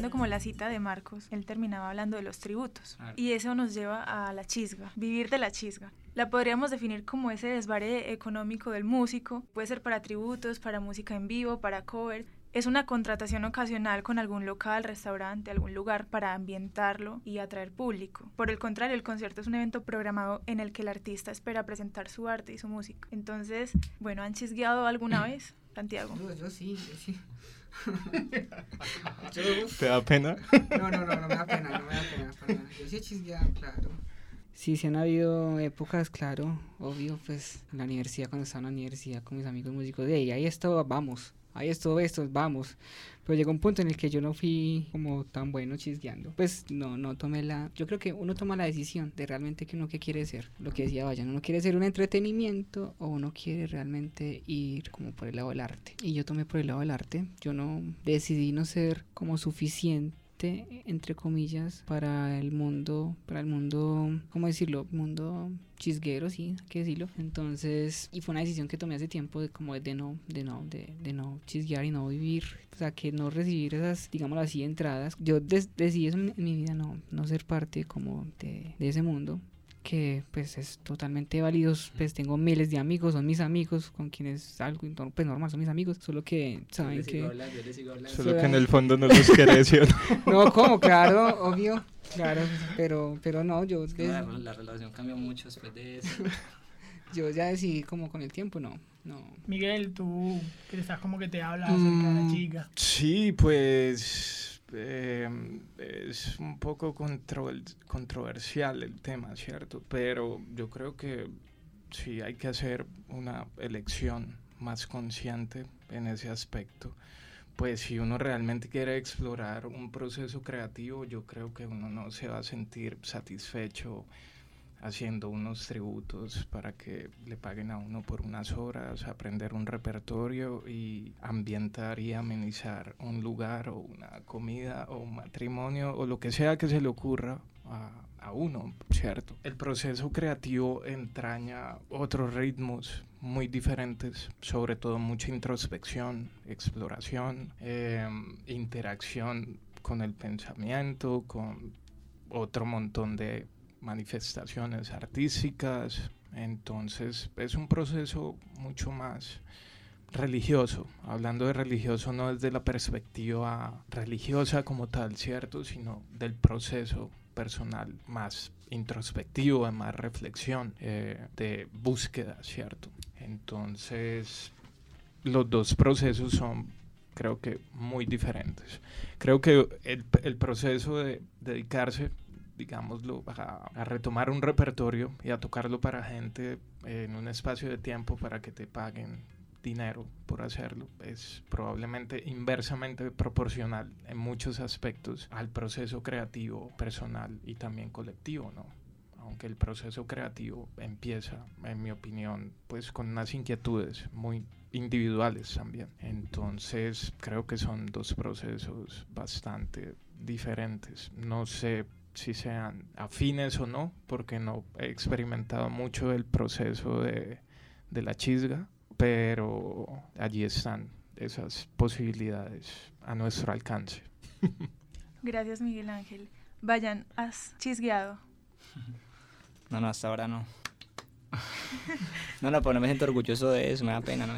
retomando como la cita de Marcos, él terminaba hablando de los tributos. Y eso nos lleva a la chisga, vivir de la chisga. La podríamos definir como ese desvare económico del músico. Puede ser para tributos, para música en vivo, para cover. Es una contratación ocasional con algún local, restaurante, algún lugar para ambientarlo y atraer público. Por el contrario, el concierto es un evento programado en el que el artista espera presentar su arte y su música. Entonces, bueno, ¿han chisgueado alguna vez, Santiago? Yo, sí, yo sí. ¿Te da pena? No, no, no, no me da pena, no me da pena. Yo sí he chisgueado, claro. Sí, sí han habido épocas, claro, obvio, pues en la universidad, cuando estaba en la universidad con mis amigos músicos, de ahí, ahí esto, vamos, ahí esto, esto, vamos. Pero llegó un punto en el que yo no fui como tan bueno chisgueando. Pues no, no tomé la... Yo creo que uno toma la decisión de realmente que uno qué quiere ser. Lo que decía Vayan, uno quiere ser un entretenimiento o uno quiere realmente ir como por el lado del arte. Y yo tomé por el lado del arte. Yo no decidí no ser como suficiente entre comillas, para el mundo, para el mundo, ¿cómo decirlo? Mundo chisguero, sí, hay que decirlo. Entonces, y fue una decisión que tomé hace tiempo de como de no, de no, de, de no chisguear y no vivir, o sea, que no recibir esas, digámoslo así, entradas. Yo decidí eso en, mi vida, no, no ser parte como de, de ese mundo que pues es totalmente válido, pues tengo miles de amigos, son mis amigos con quienes algo pues normal, son mis amigos, solo que saben que... solo que en el fondo no los querés, no? no, como, claro, obvio, claro, pero, pero no, yo... La, relación cambió mucho después de eso. yo ya decidí como con el tiempo, no, no. Miguel, tú que estás como que te hablas acerca de la mm, chica. Sí, pues Em, es un poco controversial el tema, ¿cierto? Pero yo creo que sí hay que hacer una elección más consciente en ese aspecto. Pues si uno realmente quiere explorar un proceso creativo, yo creo que uno no se va a sentir satisfecho haciendo unos tributos para que le paguen a uno por unas horas, aprender un repertorio y ambientar y amenizar un lugar o una comida o un matrimonio o lo que sea que se le ocurra a, a uno, ¿cierto? El proceso creativo entraña otros ritmos muy diferentes, sobre todo mucha introspección, exploración, em, interacción con el pensamiento, con otro montón de manifestaciones artísticas. Entonces es un proceso mucho más religioso. Hablando de religioso no desde la perspectiva religiosa como tal, ¿cierto? Sino del proceso personal más introspectivo, de más reflexión, eh, de búsqueda, ¿cierto? Entonces los dos procesos son creo que muy diferentes. Creo que el, el proceso de dedicarse digámoslo, a, retomar un repertorio y a tocarlo para gente en un espacio de tiempo para que te paguen dinero por hacerlo es probablemente inversamente proporcional en muchos aspectos al proceso creativo personal y también colectivo, ¿no? Aunque el proceso creativo empieza, en mi opinión, pues con unas inquietudes muy individuales también. Entonces creo que son dos procesos bastante diferentes. No sé si sean afines o no, porque no he experimentado mucho el proceso de, de la chisga, pero allí están esas posibilidades a nuestro alcance. Gracias, Miguel Ángel. Vayan, ¿has chisgueado? No, no, hasta ahora no. No, no, pero no me siento orgulloso de eso, me da pena, no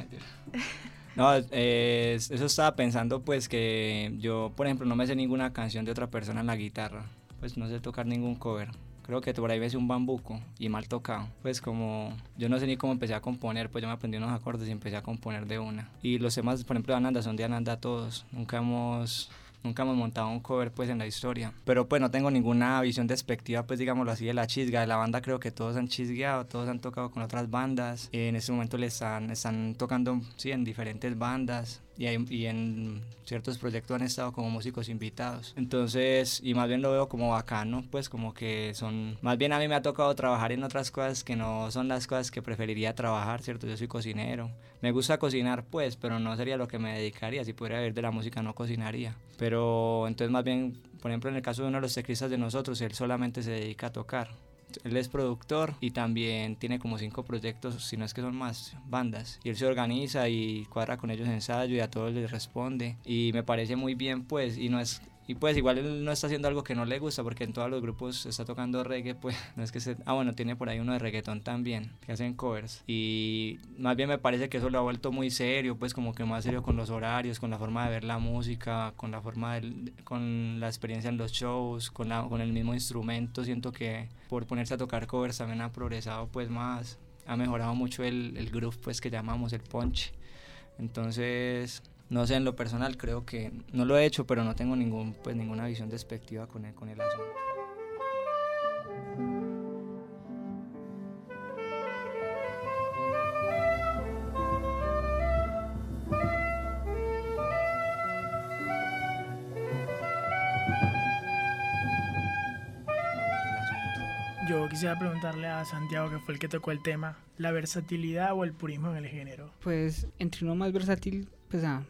No, eh, eso estaba pensando pues que yo, por ejemplo, no me sé ninguna canción de otra persona en la guitarra pues no sé tocar ningún cover. Creo que por ahí ves un bambuco y mal tocado. Pues como yo no sé ni cómo empecé a componer, pues yo me aprendí unos acordes y empecé a componer de una. Y los temas, por ejemplo, de Ananda son de Ananda todos. Nunca hemos nunca hemos montado un cover pues en la historia. Pero pues no tengo ninguna visión despectiva pues digámoslo así de la chisga. De la banda creo que todos han chisgueado, todos han tocado con otras bandas. En este momento le están, están tocando sí, en diferentes bandas y, en ciertos proyectos han estado como músicos invitados. Entonces, y más bien lo veo como bacano, pues como que son, más bien a mí me ha tocado trabajar en otras cosas que no son las cosas que preferiría trabajar, ¿cierto? Yo soy cocinero. Me gusta cocinar, pues, pero no sería lo que me dedicaría. Si pudiera vivir de la música, no cocinaría. Pero entonces más bien, por ejemplo, en el caso de uno de los teclistas de nosotros, él solamente se dedica a tocar él es productor y también tiene como cinco proyectos, si no es que son más bandas. Y él se organiza y cuadra con ellos ensayo y a todos les responde. Y me parece muy bien, pues, y no es Y pues igual él no está haciendo algo que no le gusta, porque en todos los grupos está tocando reggae, pues no es que se... Ah, bueno, tiene por ahí uno de reggaetón también, que hacen covers. Y más bien me parece que eso lo ha vuelto muy serio, pues como que más serio con los horarios, con la forma de ver la música, con la forma de... con la experiencia en los shows, con, la, con el mismo instrumento. Siento que por ponerse a tocar covers también ha progresado pues más, ha mejorado mucho el, el groove pues que llamamos el punch. Entonces no sé, en lo personal creo que no lo he hecho, pero no tengo ningún, pues, ninguna visión despectiva con el, con el asunto. Yo quisiera preguntarle a Santiago, que fue el que tocó el tema, la versatilidad o el purismo en el género. Pues entre uno más versátil, pues ah,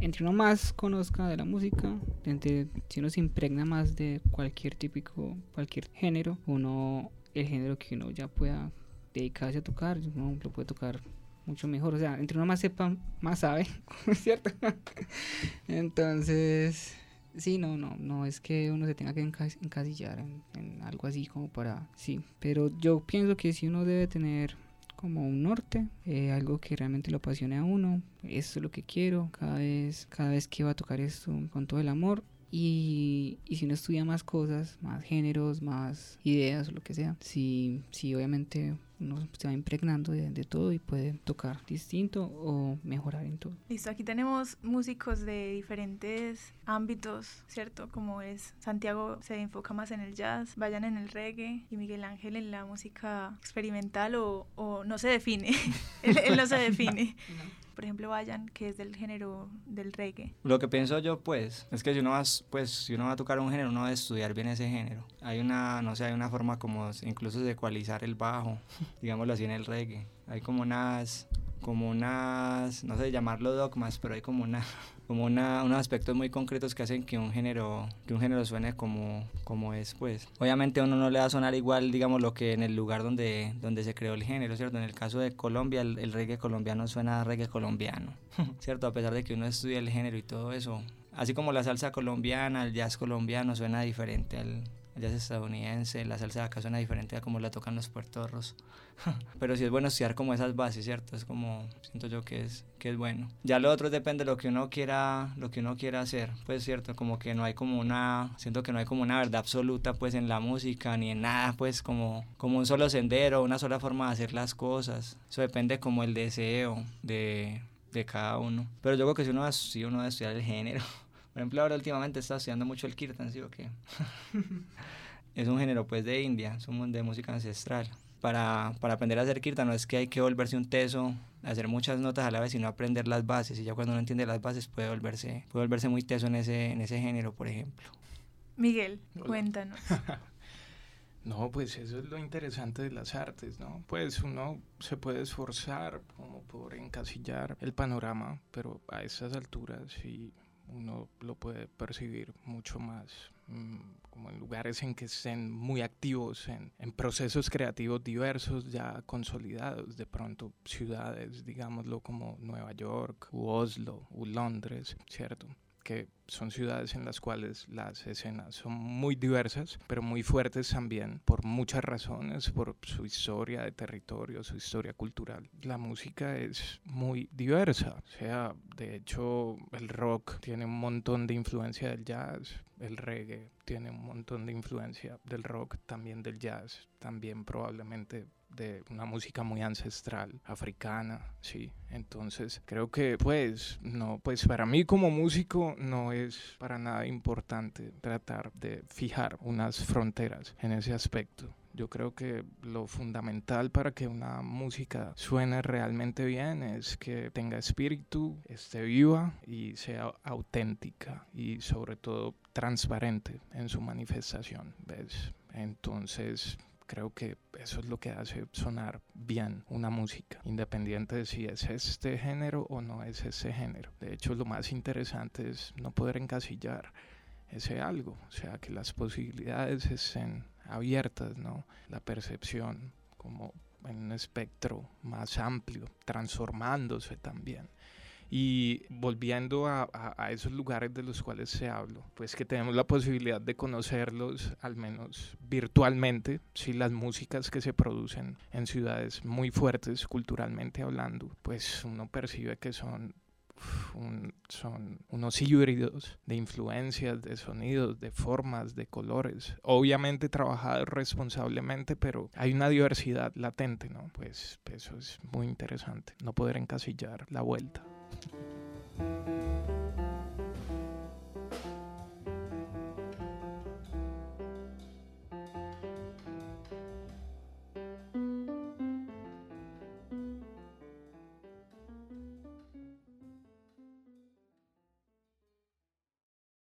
entre uno más conozca de la música, entre, si uno se impregna más de cualquier típico, cualquier género, uno, el género que uno ya pueda dedicarse a tocar, uno lo puede tocar mucho mejor. O sea, entre uno más sepa, más sabe, ¿cierto? Entonces, sí, no, no, no es que uno se tenga que encasillar en, en algo así como para, sí, pero yo pienso que si uno debe tener como un norte, eh, algo que realmente lo apasione a uno. Eso es lo que quiero cada vez, cada vez que va a tocar esto con todo el amor. Y, y, si uno estudia más cosas, más géneros, más ideas o lo que sea, si, si obviamente uno se va impregnando de, de, todo y puede tocar distinto o mejorar en todo. Listo, aquí tenemos músicos de diferentes ámbitos, ¿cierto? Como es Santiago se enfoca más en el jazz, Vayan en el reggae y Miguel Ángel en la música experimental o, o no se define, él, él, no se define. no por ejemplo, Vayan, que es del género del reggae? Lo que pienso yo, pues, es que si uno va, pues, si uno va a tocar un género, uno debe estudiar bien ese género. Hay una, no sé, hay una forma como incluso de ecualizar el bajo, digámoslo así en el reggae. Hay como unas, como unas, no sé llamarlo dogmas, pero hay como una como una, unos aspectos muy concretos que hacen que un género que un género suene como, como es pues. Obviamente uno no le va a sonar igual digamos lo que en el lugar donde, donde se creó el género cierto en el caso de Colombia el, el reggae colombiano suena a reggae colombiano cierto a pesar de que uno estudia el género y todo eso así como la salsa colombiana el jazz colombiano suena diferente al, el jazz estadounidense, la salsa de acá suena diferente a como la tocan los puertorros. Pero sí es bueno estudiar como esas bases, ¿cierto? Es como, siento yo que es, que es bueno. Ya lo otro depende de lo que uno quiera, lo que uno quiera hacer, pues cierto, como que no hay como una, siento que no hay como una verdad absoluta pues en la música ni en nada, pues como, como un solo sendero, una sola forma de hacer las cosas. Eso depende como el deseo de, de cada uno. Pero yo creo que si uno, si uno va a estudiar el género, por ejemplo, ahora últimamente está estudiando mucho el kirtan, ¿sí o qué? es un género pues de India, es un de música ancestral. Para, para, aprender a hacer kirtan no es que hay que volverse un teso, hacer muchas notas a la vez, sino aprender las bases. Y ya cuando uno entiende las bases puede volverse, puede volverse muy teso en ese, en ese género, por ejemplo. Miguel, Hola. cuéntanos. No, pues eso es lo interesante de las artes, ¿no? Pues uno se puede esforzar como por encasillar el panorama, pero a esas alturas sí uno lo puede percibir mucho más mmm, como en lugares en que estén muy activos en, en, procesos creativos diversos ya consolidados, de pronto ciudades, digámoslo como Nueva York, u Oslo, u Londres, ¿cierto? Que son ciudades en las cuales las escenas son muy diversas, pero muy fuertes también por muchas razones, por su historia de territorio, su historia cultural. La música es muy diversa, o sea, de hecho el rock tiene un montón de influencia del jazz, el reggae tiene un montón de influencia del rock, también del jazz, también probablemente de una música muy ancestral africana, sí. Entonces, creo que pues no, pues para mí como músico no es para nada importante tratar de fijar unas fronteras en ese aspecto. Yo creo que lo fundamental para que una música suene realmente bien es que tenga espíritu, esté viva y sea auténtica y sobre todo transparente en su manifestación, ¿ves? Entonces, creo que eso es lo que hace sonar bien una música, independiente de si es este género o no es ese género. De hecho, lo más interesante es no poder encasillar ese algo, o sea, que las posibilidades estén abiertas, ¿no? La percepción como en un espectro más amplio, transformándose también. Y volviendo a, a, esos lugares de los cuales se hablo, pues que tenemos la posibilidad de conocerlos, al menos virtualmente, si las músicas que se producen en ciudades muy fuertes culturalmente hablando, pues uno percibe que son son unos híbridos de influencias, de sonidos, de formas, de colores. Obviamente trabajados responsablemente, pero hay una diversidad latente, ¿no? Pues eso es muy interesante, no poder encasillar la vuelta. Thank you.